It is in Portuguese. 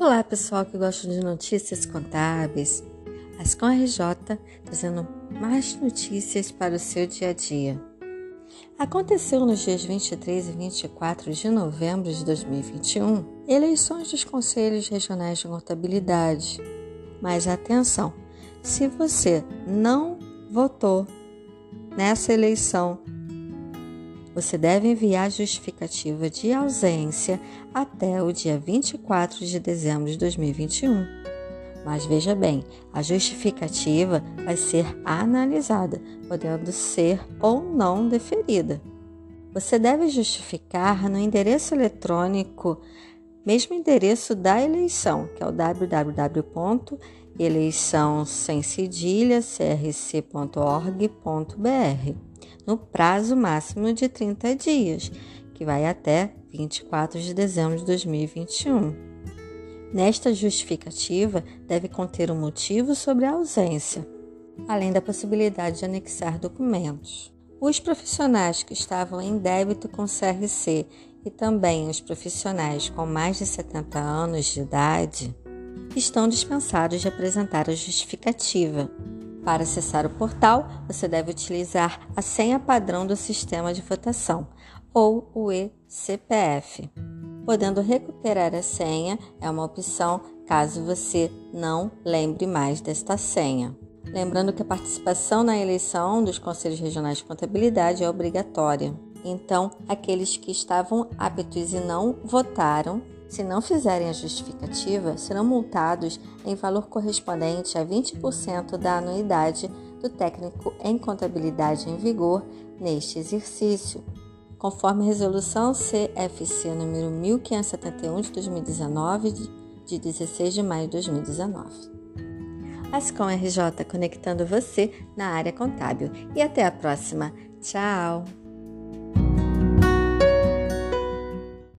Olá, pessoal que gosta de notícias contábeis. Ascom RJ trazendo mais notícias para o seu dia a dia. Aconteceu nos dias 23 e 24 de novembro de 2021 eleições dos Conselhos Regionais de Contabilidade. Mas atenção, se você não votou nessa eleição você deve enviar justificativa de ausência até o dia 24 de dezembro de 2021. Mas veja bem, a justificativa vai ser analisada, podendo ser ou não deferida. Você deve justificar no endereço eletrônico, mesmo endereço da eleição, que é o www.eleição sem cedilha crc.org.br no prazo máximo de 30 dias, que vai até 24 de dezembro de 2021. Nesta justificativa, deve conter um motivo sobre a ausência, além da possibilidade de anexar documentos. Os profissionais que estavam em débito com CRC e também os profissionais com mais de 70 anos de idade estão dispensados de apresentar a justificativa, para acessar o portal, você deve utilizar a senha padrão do sistema de votação ou o eCPF. Podendo recuperar a senha é uma opção caso você não lembre mais desta senha. Lembrando que a participação na eleição dos Conselhos Regionais de Contabilidade é obrigatória. Então, aqueles que estavam aptos e não votaram se não fizerem a justificativa, serão multados em valor correspondente a 20% da anuidade do técnico em contabilidade em vigor neste exercício, conforme a resolução CFC número 1571 de 2019, de 16 de maio de 2019. Ascom RJ conectando você na área contábil. E até a próxima. Tchau!